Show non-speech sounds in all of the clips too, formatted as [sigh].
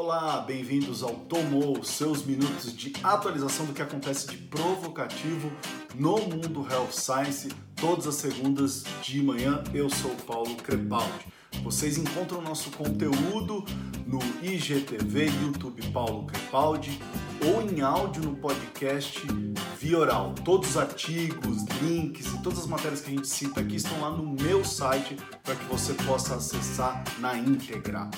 Olá, bem-vindos ao Tomou, seus minutos de atualização do que acontece de provocativo no mundo Health Science, todas as segundas de manhã. Eu sou Paulo Crepaldi. Vocês encontram nosso conteúdo no IGTV, YouTube Paulo Crepaldi ou em áudio no podcast Via Oral. Todos os artigos, links e todas as matérias que a gente cita aqui estão lá no meu site para que você possa acessar na íntegra.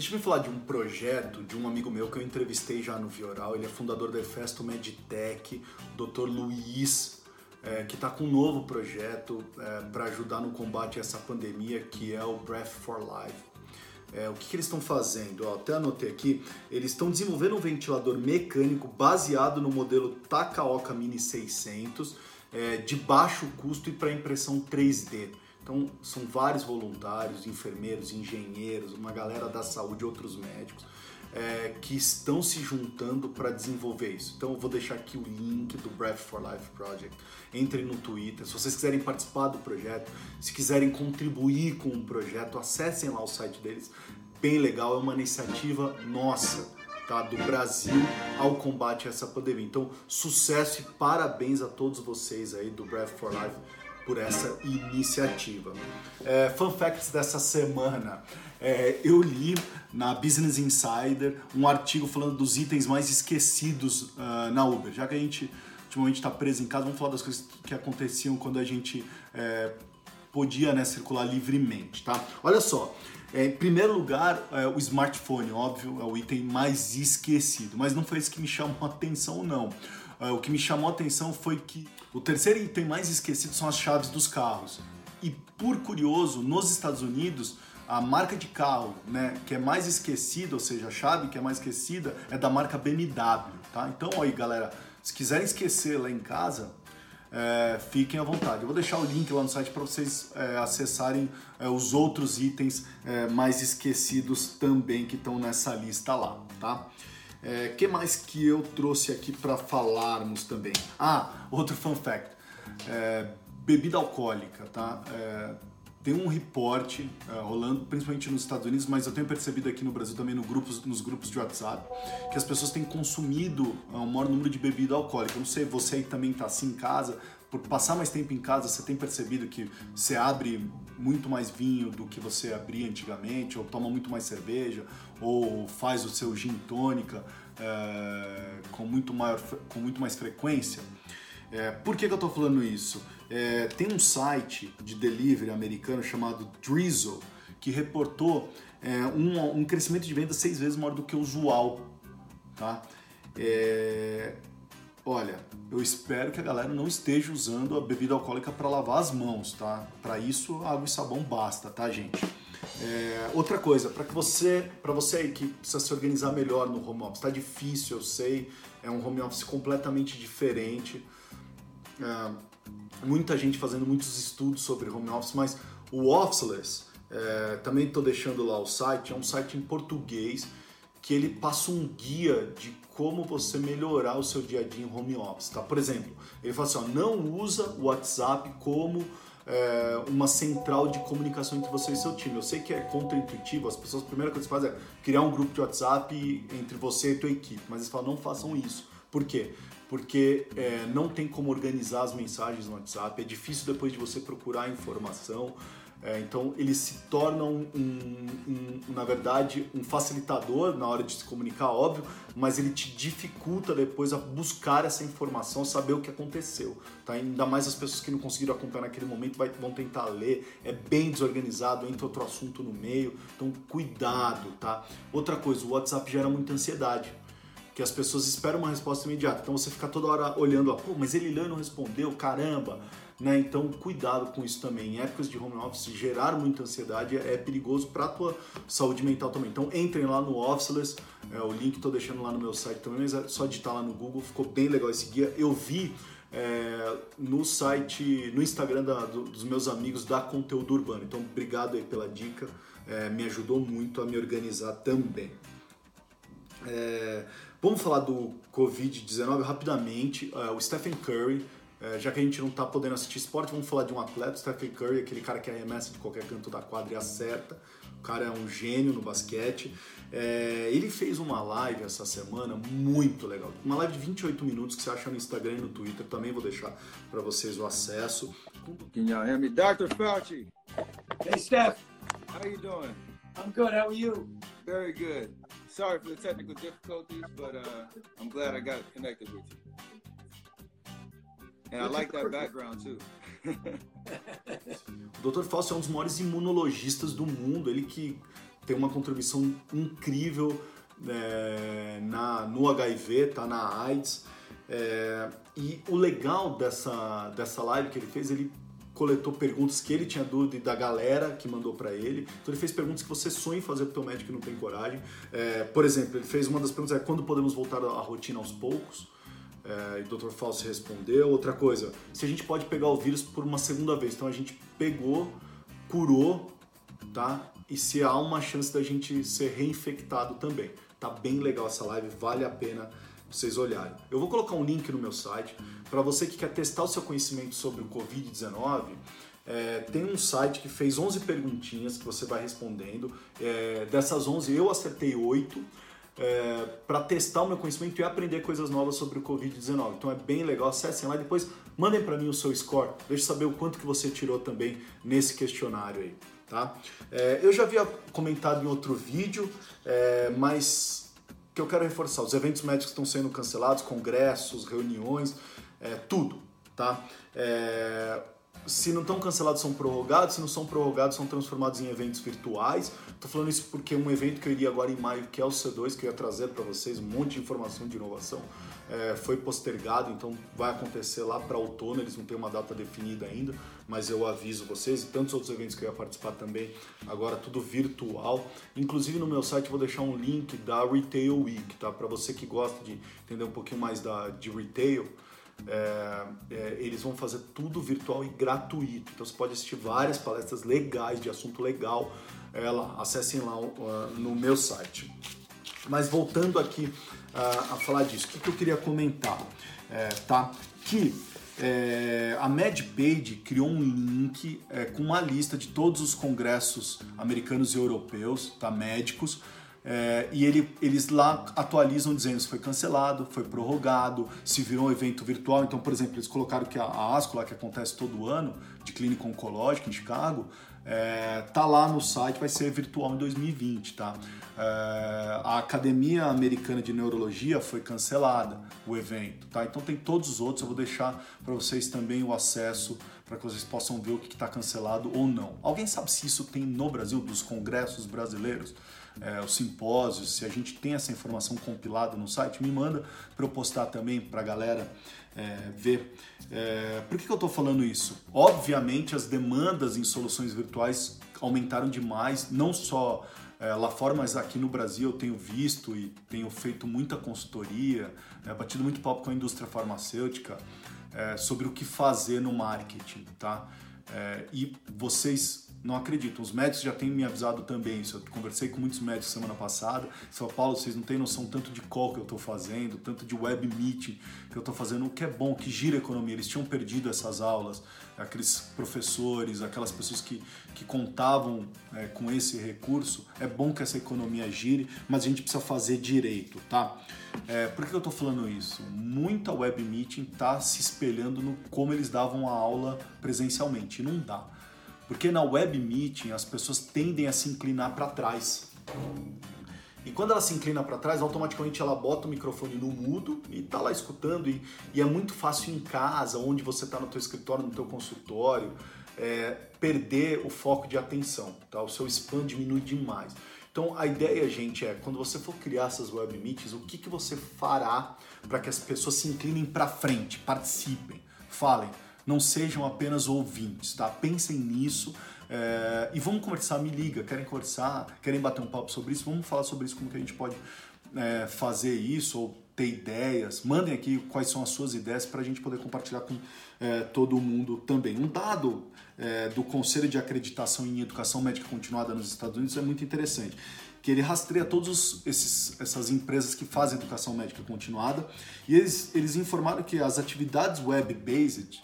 Deixa eu me falar de um projeto de um amigo meu que eu entrevistei já no Vioral. Ele é fundador da Efesto Meditech, o Dr. Luiz, é, que está com um novo projeto é, para ajudar no combate a essa pandemia, que é o Breath for Life. É, o que, que eles estão fazendo? Ó, até anotei aqui. Eles estão desenvolvendo um ventilador mecânico baseado no modelo Takaoka Mini 600, é, de baixo custo e para impressão 3D. Então, são vários voluntários, enfermeiros, engenheiros, uma galera da saúde, outros médicos, é, que estão se juntando para desenvolver isso. Então, eu vou deixar aqui o link do Breath for Life Project. Entrem no Twitter. Se vocês quiserem participar do projeto, se quiserem contribuir com o projeto, acessem lá o site deles. Bem legal, é uma iniciativa nossa. Tá, do Brasil ao combate a essa pandemia. Então, sucesso e parabéns a todos vocês aí do Breath for Life por essa iniciativa. É, fun facts dessa semana. É, eu li na Business Insider um artigo falando dos itens mais esquecidos uh, na Uber. Já que a gente ultimamente está preso em casa, vamos falar das coisas que aconteciam quando a gente é, podia né, circular livremente, tá? Olha só, é, em primeiro lugar, é, o smartphone, óbvio, é o item mais esquecido, mas não foi isso que me [laughs] chamou a atenção, não. É, o que me chamou a atenção foi que o terceiro item mais esquecido são as chaves dos carros. E por curioso, nos Estados Unidos, a marca de carro né, que é mais esquecida, ou seja, a chave que é mais esquecida, é da marca BMW. Tá? Então aí, galera, se quiserem esquecer lá em casa, é, fiquem à vontade. Eu vou deixar o link lá no site para vocês é, acessarem é, os outros itens é, mais esquecidos também que estão nessa lista lá, tá? É, que mais que eu trouxe aqui para falarmos também? Ah, outro fun fact. É, bebida alcoólica, tá? É, tem um reporte é, rolando, principalmente nos Estados Unidos, mas eu tenho percebido aqui no Brasil também no grupos, nos grupos de WhatsApp, que as pessoas têm consumido é, um maior número de bebida alcoólica. Não sei, você aí também está assim em casa, por passar mais tempo em casa, você tem percebido que você abre muito mais vinho do que você abria antigamente, ou toma muito mais cerveja, ou faz o seu gin tônica é, com, muito maior, com muito mais frequência. É, por que, que eu estou falando isso? É, tem um site de delivery americano chamado Drizzle que reportou um, um, crescimento de venda seis vezes maior do que o usual. Tá? Olha, eu espero que a galera não esteja usando a bebida alcoólica para lavar as mãos, tá? Para isso, água e sabão basta, tá, gente? É, outra coisa, para que você, para você aí que precisa se organizar melhor no home office, está difícil, eu sei, é um home office completamente diferente. É, muita gente fazendo muitos estudos sobre home office, mas o Officeless, é, também estou deixando lá o site, é um site em português que ele passa um guia de como você melhorar o seu dia a dia em home office, tá? Por exemplo, ele fala assim, ó, não usa o WhatsApp como é, uma central de comunicação entre você e seu time. Eu sei que é contra-intuitivo, as pessoas, a primeira coisa que fazem é criar um grupo de WhatsApp entre você e tua equipe, mas eles falam, não façam isso. Por quê? Porque é, não tem como organizar as mensagens no WhatsApp, é difícil depois de você procurar informação, é, então ele se torna um, um, na verdade, um facilitador na hora de se comunicar, óbvio, mas ele te dificulta depois a buscar essa informação, saber o que aconteceu. Tá? Ainda mais as pessoas que não conseguiram acompanhar naquele momento vai, vão tentar ler, é bem desorganizado, entra outro assunto no meio, então cuidado, tá? Outra coisa, o WhatsApp gera muita ansiedade que as pessoas esperam uma resposta imediata. Então você fica toda hora olhando, pô, mas ele leu e não respondeu, caramba. Né? Então, cuidado com isso também. Em épocas de home office, gerar muita ansiedade é perigoso para a tua saúde mental também. Então, entrem lá no Officeless, é, o link estou deixando lá no meu site também, mas é só digitar lá no Google, ficou bem legal esse guia. Eu vi é, no site, no Instagram da, do, dos meus amigos da Conteúdo Urbano. Então, obrigado aí pela dica, é, me ajudou muito a me organizar também. É, vamos falar do Covid-19 rapidamente. É, o Stephen Curry é, já que a gente não está podendo assistir esporte, vamos falar de um atleta, Stephen Curry, aquele cara que arremessa de qualquer canto da quadra e acerta. O cara é um gênio no basquete. É, ele fez uma live essa semana muito legal. Uma live de 28 minutos que você acha no Instagram e no Twitter. Também vou deixar para vocês o acesso. Hear me? Dr. Fauci. Hey, Steph. How you doing? I'm good. How are you? Very good. Sorry for the technical difficulties, but uh, I'm glad I got connected with you. And I like that background too. o Dr. Fauci é um dos maiores imunologistas do mundo. Ele que tem uma contribuição incrível é, na, no HIV, tá na AIDS. É, e o legal dessa, dessa live que ele fez, ele coletou perguntas que ele tinha dúvida e da galera que mandou para ele. Então ele fez perguntas que você sonha em fazer pro teu médico e não tem coragem. É, por exemplo, ele fez uma das perguntas é quando podemos voltar à rotina aos poucos? É, e o Dr. Fauci respondeu. Outra coisa, se a gente pode pegar o vírus por uma segunda vez. Então a gente pegou, curou, tá? E se há uma chance da gente ser reinfectado também. Tá bem legal essa live, vale a pena vocês olharem. Eu vou colocar um link no meu site para você que quer testar o seu conhecimento sobre o Covid-19. É, tem um site que fez 11 perguntinhas que você vai respondendo. É, dessas 11, eu acertei 8 é, para testar o meu conhecimento e aprender coisas novas sobre o Covid-19. Então é bem legal, acessem lá e depois mandem para mim o seu score. Deixe saber o quanto que você tirou também nesse questionário aí. Tá? É, eu já havia comentado em outro vídeo, é, mas que eu quero reforçar. Os eventos médicos estão sendo cancelados, congressos, reuniões, é, tudo, tá? Se não estão cancelados, são prorrogados. Se não são prorrogados, são transformados em eventos virtuais. Estou falando isso porque um evento que eu iria agora em maio, que é o C2, que eu ia trazer para vocês um monte de informação de inovação, é, foi postergado, então vai acontecer lá para outono. Eles não têm uma data definida ainda, mas eu aviso vocês. E tantos outros eventos que eu ia participar também, agora tudo virtual. Inclusive no meu site vou deixar um link da Retail Week, tá? Para você que gosta de entender um pouquinho mais da, de retail. É, é, eles vão fazer tudo virtual e gratuito. Então você pode assistir várias palestras legais de assunto legal. Ela, acessem lá uh, no meu site. Mas voltando aqui uh, a falar disso, o que, que eu queria comentar? É, tá? Que é, a MedPage criou um link é, com uma lista de todos os congressos americanos e europeus, tá? médicos, é, e ele, eles lá atualizam dizendo se foi cancelado, foi prorrogado, se virou um evento virtual. Então, por exemplo, eles colocaram que a, a ASCO, que acontece todo ano, de clínica oncológica em Chicago, é, tá lá no site, vai ser virtual em 2020, tá? É, a Academia Americana de Neurologia foi cancelada, o evento, tá? Então tem todos os outros, eu vou deixar para vocês também o acesso para que vocês possam ver o que está cancelado ou não. Alguém sabe se isso tem no Brasil, dos congressos brasileiros? é, os simpósios, se a gente tem essa informação compilada no site, me manda para eu postar também para a galera é, ver. É, por que, que eu estou falando isso? Obviamente, as demandas em soluções virtuais aumentaram demais, não só é, lá fora, mas aqui no Brasil eu tenho visto e tenho feito muita consultoria, é, batido muito papo com a indústria farmacêutica é, sobre o que fazer no marketing, tá? É, e vocês não acredito. Os médicos já têm me avisado também isso. Eu conversei com muitos médicos semana passada. São Paulo, vocês não têm noção tanto de call que eu estou fazendo, tanto de web meeting que eu estou fazendo, o que é bom, que gira a economia. Eles tinham perdido essas aulas, aqueles professores, aquelas pessoas que, que contavam é, com esse recurso. É bom que essa economia gire, mas a gente precisa fazer direito, tá? É, por que eu estou falando isso? Muita web meeting está se espelhando no como eles davam a aula presencialmente. E não dá. Porque na web meeting as pessoas tendem a se inclinar para trás. E quando ela se inclina para trás, automaticamente ela bota o microfone no mudo e está lá escutando. E, e, é muito fácil em casa, onde você está no teu escritório, no teu consultório, é, perder o foco de atenção. Tá? O seu spam diminui demais. Então a ideia, gente, é quando você for criar essas web meetings, o que, que você fará para que as pessoas se inclinem para frente, participem, falem não sejam apenas ouvintes, tá? Pensem nisso é, e vamos conversar, me liga, querem conversar, querem bater um papo sobre isso, vamos falar sobre isso, como que a gente pode é, fazer isso ou ter ideias, mandem aqui quais são as suas ideias para a gente poder compartilhar com é, todo mundo também. Um dado é, do Conselho de Acreditação em Educação Médica Continuada nos Estados Unidos é muito interessante, que ele rastreia todas essas empresas que fazem educação médica continuada e eles, eles informaram que as atividades web-based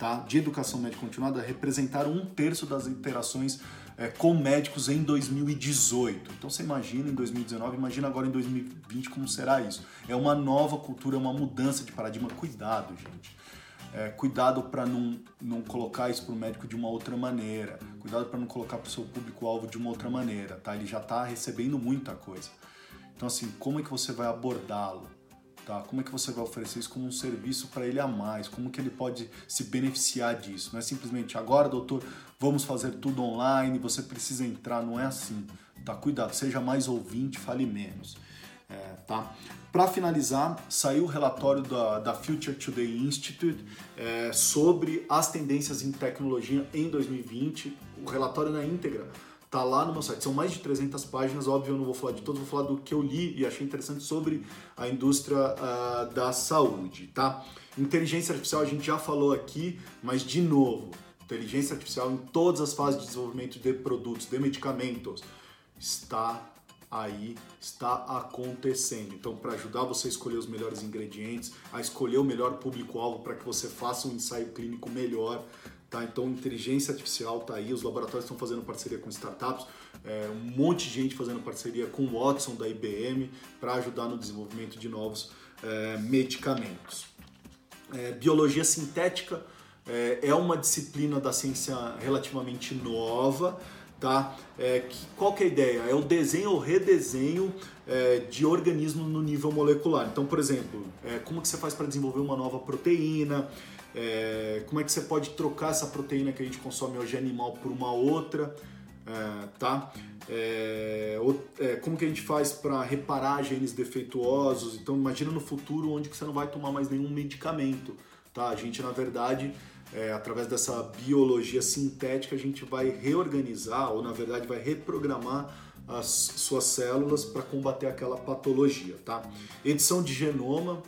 tá, de educação médica continuada representaram um terço das interações é, com médicos em 2018. Então você imagina em 2019, imagina agora em 2020 como será isso. É uma nova cultura, uma mudança de paradigma. Cuidado, gente. É, cuidado para não, não colocar isso para o médico de uma outra maneira. Cuidado para não colocar para o seu público-alvo de uma outra maneira, tá? Ele já está recebendo muita coisa. Então, assim, como é que você vai abordá-lo? Tá? Como é que você vai oferecer isso como um serviço para ele a mais? Como que ele pode se beneficiar disso? Não é simplesmente agora, doutor, vamos fazer tudo online, você precisa entrar, não é assim. Tá? Cuidado, seja mais ouvinte, fale menos. É, tá? Para finalizar, saiu o relatório da, da Future Today Institute é, sobre as tendências em tecnologia em 2020. O relatório na íntegra tá lá no meu site. São mais de 300 páginas, óbvio, eu não vou falar de todos, vou falar do que eu li e achei interessante sobre a indústria uh, da saúde, tá? Inteligência artificial a gente já falou aqui, mas de novo, inteligência artificial em todas as fases de desenvolvimento de produtos, de medicamentos, está aí, está acontecendo. Então, para ajudar você a escolher os melhores ingredientes, a escolher o melhor público-alvo para que você faça um ensaio clínico melhor, Tá? Então, inteligência artificial está aí, os laboratórios estão fazendo parceria com startups, é, um monte de gente fazendo parceria com o Watson da IBM para ajudar no desenvolvimento de novos é, medicamentos. É, biologia sintética é, é uma disciplina da ciência relativamente nova. Tá? É, que, qual que é a ideia? É o desenho ou redesenho é, de organismos no nível molecular. Então, por exemplo, é, como que você faz para desenvolver uma nova proteína? É, como é que você pode trocar essa proteína que a gente consome hoje animal por uma outra, é, tá? É, como que a gente faz para reparar genes defeituosos? Então imagina no futuro onde que você não vai tomar mais nenhum medicamento, tá? A gente na verdade é, através dessa biologia sintética a gente vai reorganizar ou na verdade vai reprogramar as suas células para combater aquela patologia, tá? Edição de genoma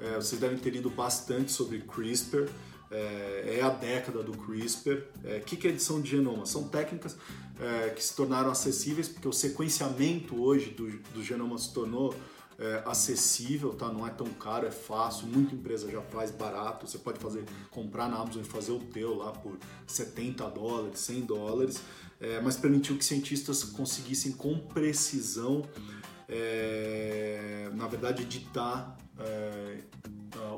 é, vocês devem ter lido bastante sobre CRISPR. É, é a década do CRISPR. O é, que, que é edição de genoma? São técnicas é, que se tornaram acessíveis porque o sequenciamento hoje do, do genoma se tornou é, acessível, tá? Não é tão caro, é fácil. Muita empresa já faz barato. Você pode fazer, comprar na Amazon e fazer o teu lá por 70 dólares, 100 dólares. É, mas permitiu que cientistas conseguissem com precisão, é, na verdade, editar é,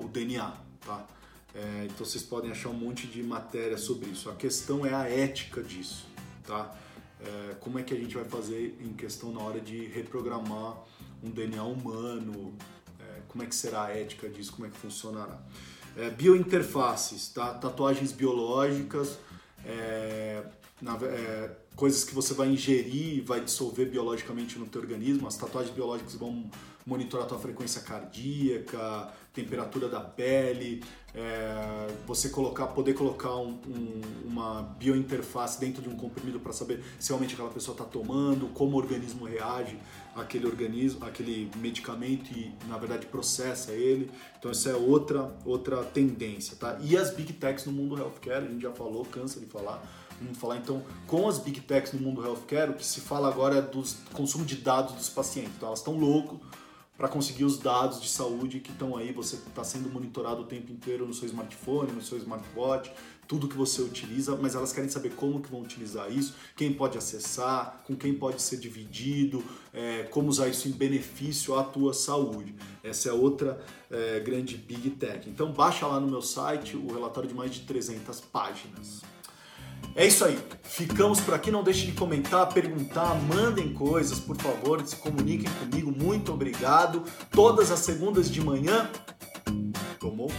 o DNA, tá? É, então vocês podem achar um monte de matéria sobre isso. A questão é a ética disso, tá? É, como é que a gente vai fazer em questão na hora de reprogramar um DNA humano? É, como é que será a ética disso? Como é que funcionará? É, biointerfaces, tá? Tatuagens biológicas, é, na, é, coisas que você vai ingerir vai dissolver biologicamente no teu organismo. As tatuagens biológicas vão monitorar a tua frequência cardíaca, temperatura da pele, é, você colocar, poder colocar um, um, uma biointerface dentro de um comprimido para saber se realmente aquela pessoa está tomando, como o organismo reage àquele organismo, aquele medicamento e na verdade processa ele. Então essa é outra outra tendência, tá? E as big techs no mundo healthcare, a gente já falou, cansa de falar. Vamos falar então com as big techs no mundo healthcare, o que se fala agora é do consumo de dados dos pacientes. Então elas estão loucos para conseguir os dados de saúde que estão aí, você está sendo monitorado o tempo inteiro no seu smartphone, no seu smartwatch, tudo que você utiliza, mas elas querem saber como que vão utilizar isso, quem pode acessar, com quem pode ser dividido, é, como usar isso em benefício à tua saúde. Essa é outra é, grande Big Tech. Então baixa lá no meu site o relatório de mais de 300 páginas. É isso aí. Ficamos por aqui. Não deixe de comentar, perguntar, mandem coisas, por favor, se comuniquem comigo. Muito obrigado. Todas as segundas de manhã. Tomou?